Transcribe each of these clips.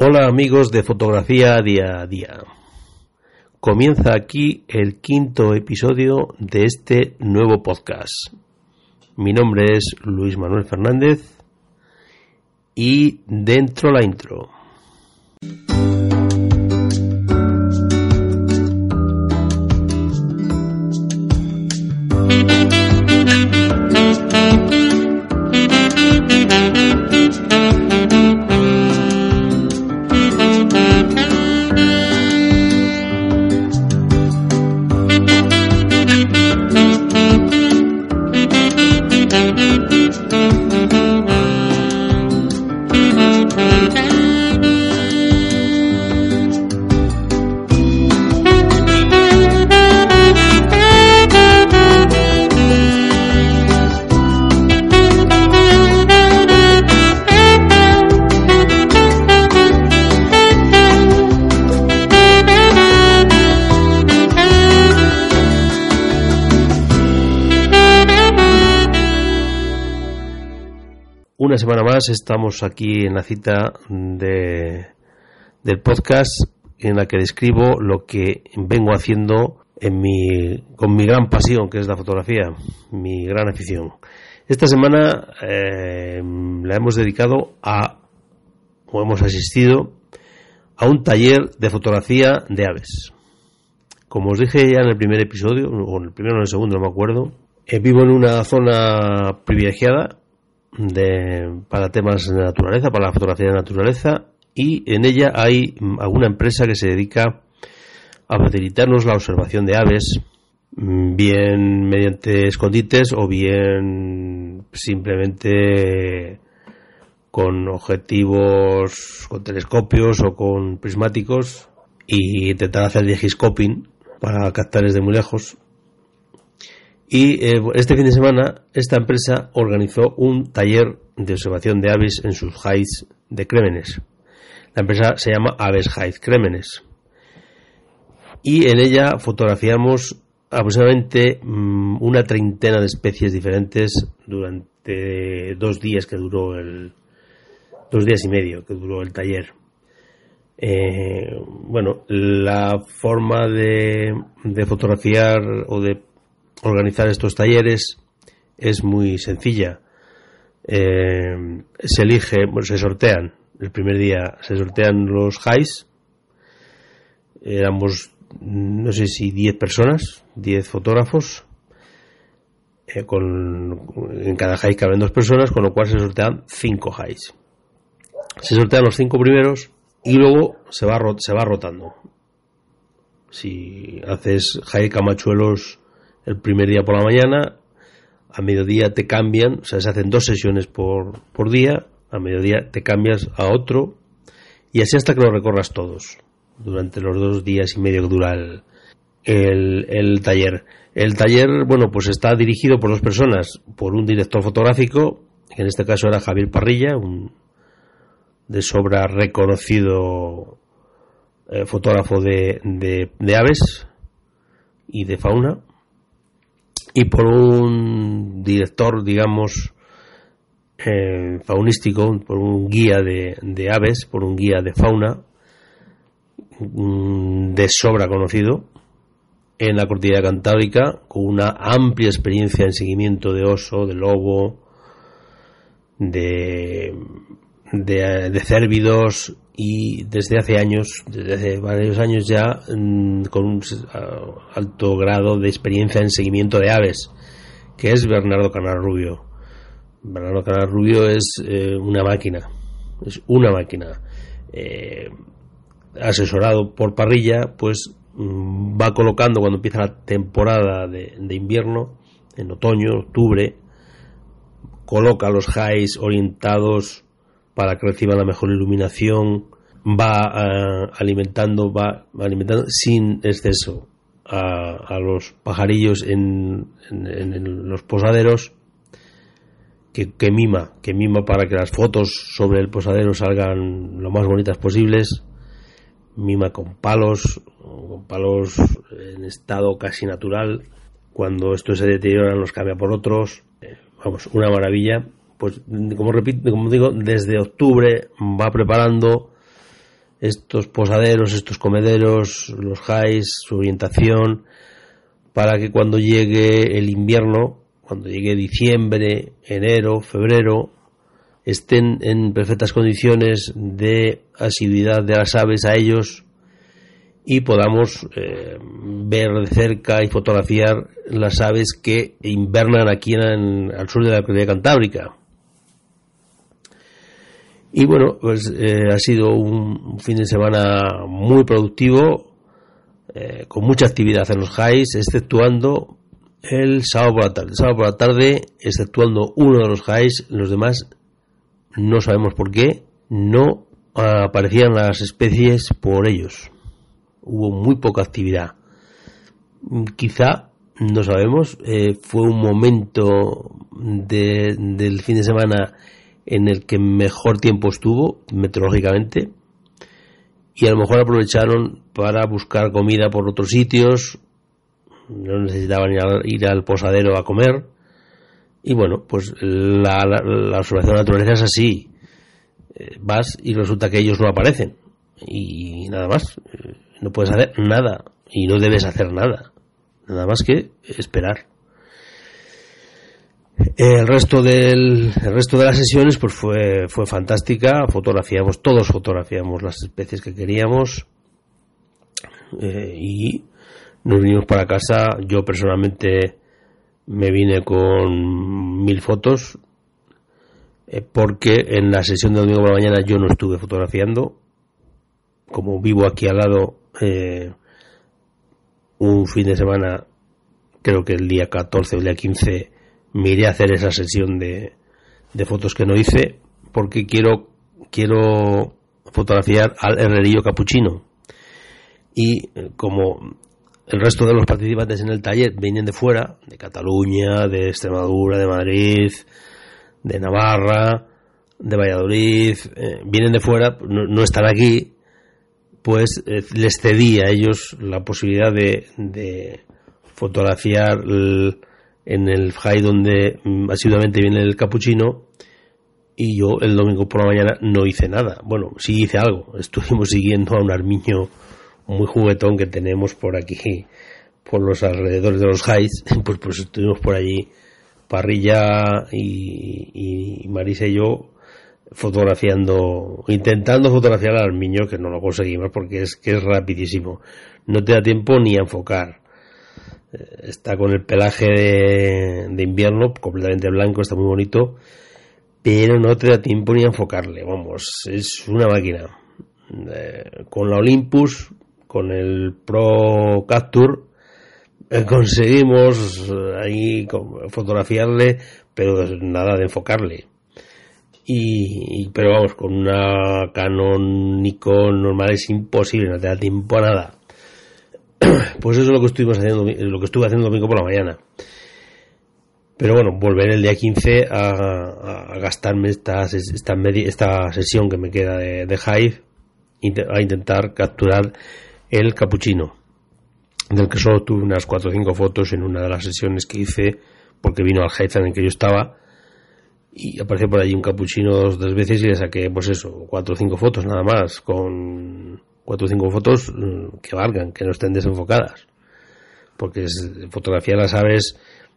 Hola amigos de fotografía día a día. Comienza aquí el quinto episodio de este nuevo podcast. Mi nombre es Luis Manuel Fernández y dentro la intro. Una semana más estamos aquí en la cita de, del podcast en la que describo lo que vengo haciendo en mi, con mi gran pasión, que es la fotografía, mi gran afición. Esta semana eh, la hemos dedicado a, o hemos asistido a un taller de fotografía de aves. Como os dije ya en el primer episodio, o en el primero o en el segundo, no me acuerdo, eh, vivo en una zona privilegiada de, para temas de naturaleza, para la fotografía de naturaleza, y en ella hay alguna empresa que se dedica a facilitarnos la observación de aves, bien mediante escondites o bien simplemente con objetivos, con telescopios o con prismáticos y intentar hacer digiscoping para captar desde muy lejos y eh, este fin de semana, esta empresa organizó un taller de observación de aves en sus highs de Crémenes. La empresa se llama Aves Heights Crémenes. Y en ella fotografiamos aproximadamente mm, una treintena de especies diferentes durante dos días que duró el. dos días y medio que duró el taller. Eh, bueno, la forma de, de fotografiar o de organizar estos talleres es muy sencilla. Eh, se elige, se sortean. El primer día se sortean los highs. Éramos, no sé si 10 personas, 10 fotógrafos. Eh, con, en cada high caben dos personas, con lo cual se sortean 5 highs. Se sortean los 5 primeros y luego se va, se va rotando. Si haces high camachuelos el primer día por la mañana, a mediodía te cambian, o sea, se hacen dos sesiones por, por día, a mediodía te cambias a otro, y así hasta que lo recorras todos, durante los dos días y medio que dura el, el, taller. El taller, bueno, pues está dirigido por dos personas, por un director fotográfico, que en este caso era Javier Parrilla, un de sobra reconocido eh, fotógrafo de, de aves y de fauna, y por un director, digamos, eh, faunístico, por un guía de, aves, por un guía de fauna de sobra conocido en la cordillera cantábrica, con una amplia experiencia en seguimiento de oso, de lobo, de, de, de cérvidos y desde hace años, desde hace varios años ya, mm, con un alto grado de experiencia en seguimiento de aves, que es Bernardo Canal Rubio. Bernardo Canal Rubio es eh, una máquina, es una máquina. Eh, asesorado por parrilla, pues mm, va colocando cuando empieza la temporada de, de invierno, en otoño, octubre, coloca los highs orientados para que reciba la mejor iluminación, va eh, alimentando, va alimentando sin exceso a, los pajarillos en, los posaderos que, que, mima, que mima para que las fotos sobre el posadero salgan lo más bonitas posibles, mima con palos, con palos en estado casi natural, cuando estos se deterioran los cambia por otros, eh, vamos, una maravilla pues como repito, como digo, desde octubre va preparando estos posaderos, estos comederos, los highs, su orientación, para que cuando llegue el invierno, cuando llegue diciembre, enero, febrero, estén en perfectas condiciones de asiduidad de las aves a ellos y podamos eh, ver de cerca y fotografiar las aves que invernan aquí en, al sur de la Cordillera Cantábrica. Y bueno, pues eh, ha sido un fin de semana muy productivo, eh, con mucha actividad en los highs, exceptuando el sábado por la tarde. El sábado por la tarde, exceptuando uno de los highs, los demás no sabemos por qué, no aparecían las especies por ellos. Hubo muy poca actividad. Quizá, no sabemos, eh, fue un momento del fin de semana en el que mejor tiempo estuvo meteorológicamente y a lo mejor aprovecharon para buscar comida por otros sitios, no necesitaban ir, al posadero a comer y bueno, pues la, observación de la naturaleza es así, eh, vas y resulta que ellos no aparecen y nada más, eh, no puedes hacer nada y no debes hacer nada, nada más que esperar. El resto del el resto de las sesiones pues fue fue fantástica, fotografiamos todos fotografiamos las especies que queríamos eh, y nos vinimos para casa. Yo personalmente me vine con mil fotos eh, porque en la sesión de domingo por la mañana yo no estuve fotografiando. Como vivo aquí al lado, eh, un fin de semana, creo que el día 14 o el día 15 me iré a hacer esa sesión de, de fotos que no hice porque quiero quiero fotografiar al herrerillo capuchino. Y eh, como el resto de los participantes en el taller vienen de fuera, de Cataluña, de Extremadura, de Madrid, de Navarra, de Valladolid, eh, vienen de fuera, no, están aquí, pues eh, les cedí a ellos la posibilidad de, de fotografiar el, en el high donde mm, asiduamente viene el capuchino y yo el domingo por la mañana no hice nada. Bueno, sí hice algo. Estuvimos siguiendo a un armiño muy juguetón que tenemos por aquí, por los alrededores de los highs. Pues, pues estuvimos por allí, Parrilla y, y Marisa y yo fotografiando, intentando fotografiar al armiño, que no lo conseguimos porque es que es rapidísimo. No te da tiempo ni a enfocar está con el pelaje de, invierno, completamente blanco, está muy bonito, pero no te da tiempo ni a enfocarle, vamos, es una máquina. Eh, con la Olympus, con el Pro Capture, eh, conseguimos ahí fotografiarle, pero nada de enfocarle. Y, pero vamos, con una Canon Nikon normal es imposible, no te da tiempo a nada. Pues eso es lo que estuvimos haciendo, lo que estuve haciendo domingo por la mañana. Pero bueno, volveré el día 15 a, gastarme esta, esta, esta, sesión que me queda de, de Hive a intentar capturar el capuchino, del que solo tuve unas 4 o 5 fotos en una de las sesiones que hice, porque vino al Hive en el que yo estaba, y apareció por allí un capuchino dos, dos veces y le saqué, pues eso, 4 o 5 fotos nada más, con cuatro o cinco fotos mm, que valgan, que no estén desenfocadas. Porque fotografiar las aves,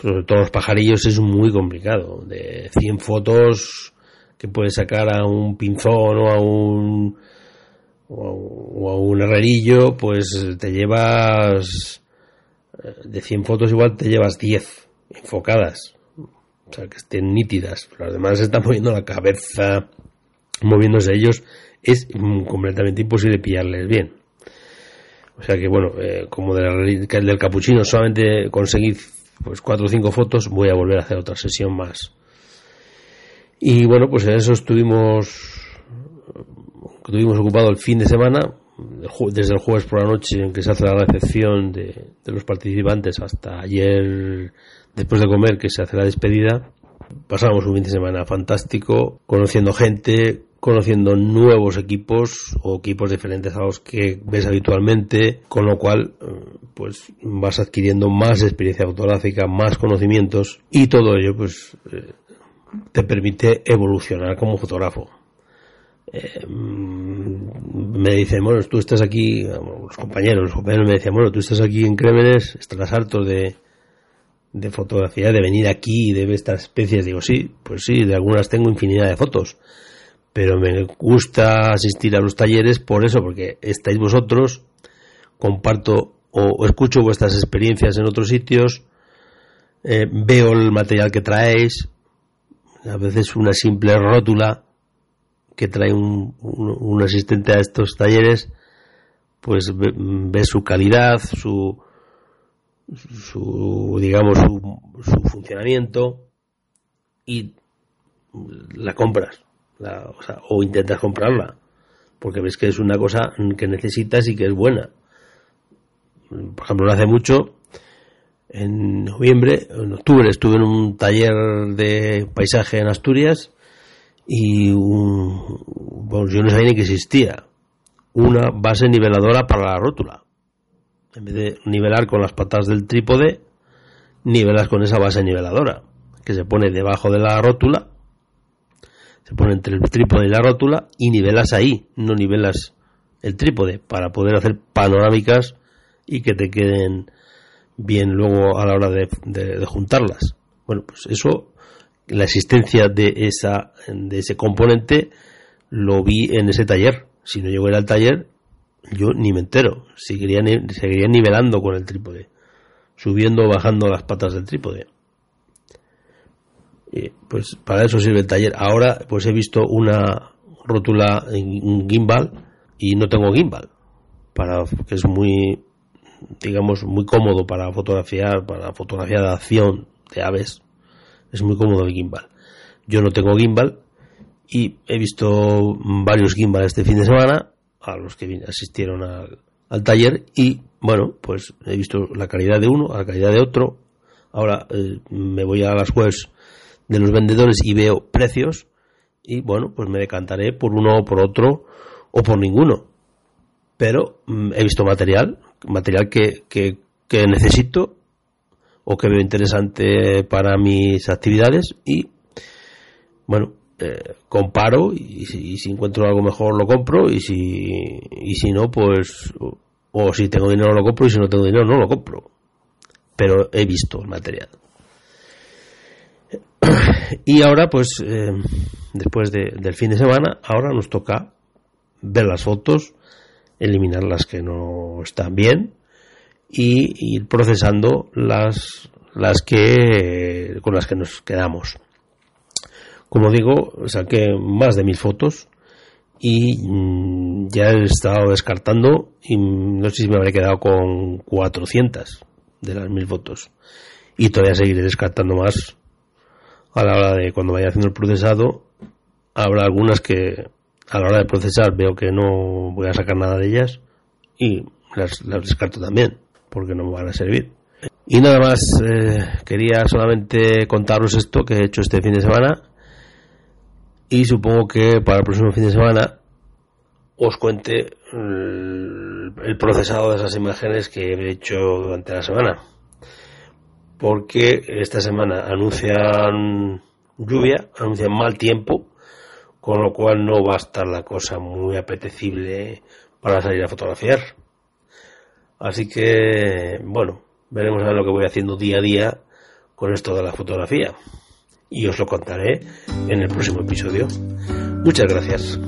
sobre todo los pajarillos, es muy complicado. De 100 fotos que puedes sacar a un pinzón o a un o a un herrerillo, pues te llevas eh, de 100 fotos igual te llevas 10 enfocadas. O sea, que estén nítidas. Los demás están moviendo la cabeza, moviéndose ellos es completamente imposible pillarles bien. O sea que bueno, eh, como del, del capuchino solamente conseguí pues cuatro o cinco fotos, voy a volver a hacer otra sesión más. Y bueno, pues en eso estuvimos, estuvimos ocupado el fin de semana, desde el jueves por la noche en que se hace la recepción de, de los participantes hasta ayer después de comer que se hace la despedida. Pasamos un fin de semana fantástico, conociendo gente, conociendo nuevos equipos o equipos diferentes a los que ves habitualmente, con lo cual eh, pues vas adquiriendo más experiencia fotográfica, más conocimientos y todo ello pues eh, te permite evolucionar como fotógrafo. Eh, me dicen, bueno, tú estás aquí, los compañeros, los compañeros me decían, bueno, tú estás aquí en Crémenes, estás harto de, de fotografía, de venir aquí y de ver estas especies. Digo, sí, pues sí, de algunas tengo infinidad de fotos, pero me gusta asistir a los talleres por eso, porque estáis vosotros, comparto o, escucho vuestras experiencias en otros sitios, eh, veo el material que traéis, a veces una simple rótula que trae un, un, asistente a estos talleres, pues ve, su calidad, su, su digamos, su, su funcionamiento y la compras la, o, sea, o intentas comprarla porque ves que es una cosa que necesitas y que es buena. Por ejemplo, no hace mucho, en noviembre, en octubre, estuve en un taller de paisaje en Asturias y yo no sabía ni que existía una base niveladora para la rótula. En vez de nivelar con las patas del trípode, nivelas con esa base niveladora, que se pone debajo de la rótula, se pone entre el trípode y la rótula y nivelas ahí, no nivelas el trípode, para poder hacer panorámicas y que te queden bien luego a la hora de, juntarlas. Bueno, pues eso la existencia de esa de ese componente lo vi en ese taller. Si no llego al taller, yo ni me entero. Seguiría, seguiría nivelando con el trípode, subiendo o bajando las patas del trípode. Pues para eso sirve el taller. Ahora pues he visto una rótula en gimbal y no tengo gimbal, para que es muy digamos muy cómodo para fotografiar, para fotografía de acción de aves es muy cómodo el gimbal. Yo no tengo gimbal y he visto varios gimbal este fin de semana a los que asistieron al, taller y bueno, pues he visto la calidad de uno, la calidad de otro. Ahora eh, me voy a las webs de los vendedores y veo precios y bueno, pues me decantaré por uno o por otro o por ninguno. Pero mm, he visto material, material que, que, que necesito o que veo interesante para mis actividades y bueno eh, comparo y si, encuentro algo mejor lo compro y si y si no pues o, si tengo dinero lo compro y si no tengo dinero no lo compro pero he visto el material y ahora pues eh, después del fin de semana ahora nos toca ver las fotos eliminar las que no están bien y ir procesando las, las que, con las que nos quedamos. Como digo, saqué más de mil fotos y mm, ya he estado descartando y no sé si me habré quedado con 400 de las mil fotos. Y todavía seguiré descartando más a la hora de cuando vaya haciendo el procesado. Habrá algunas que a la hora de procesar veo que no voy a sacar nada de ellas y las, las descarto también porque no me van a servir. Y nada más, eh, quería solamente contaros esto que he hecho este fin de semana y supongo que para el próximo fin de semana os cuente el, procesado de esas imágenes que he hecho durante la semana. Porque esta semana anuncian lluvia, anuncian mal tiempo, con lo cual no va a estar la cosa muy apetecible para salir a fotografiar. Así que, bueno, veremos a ver lo que voy haciendo día a día con esto de la fotografía. Y os lo contaré en el próximo episodio. Muchas gracias.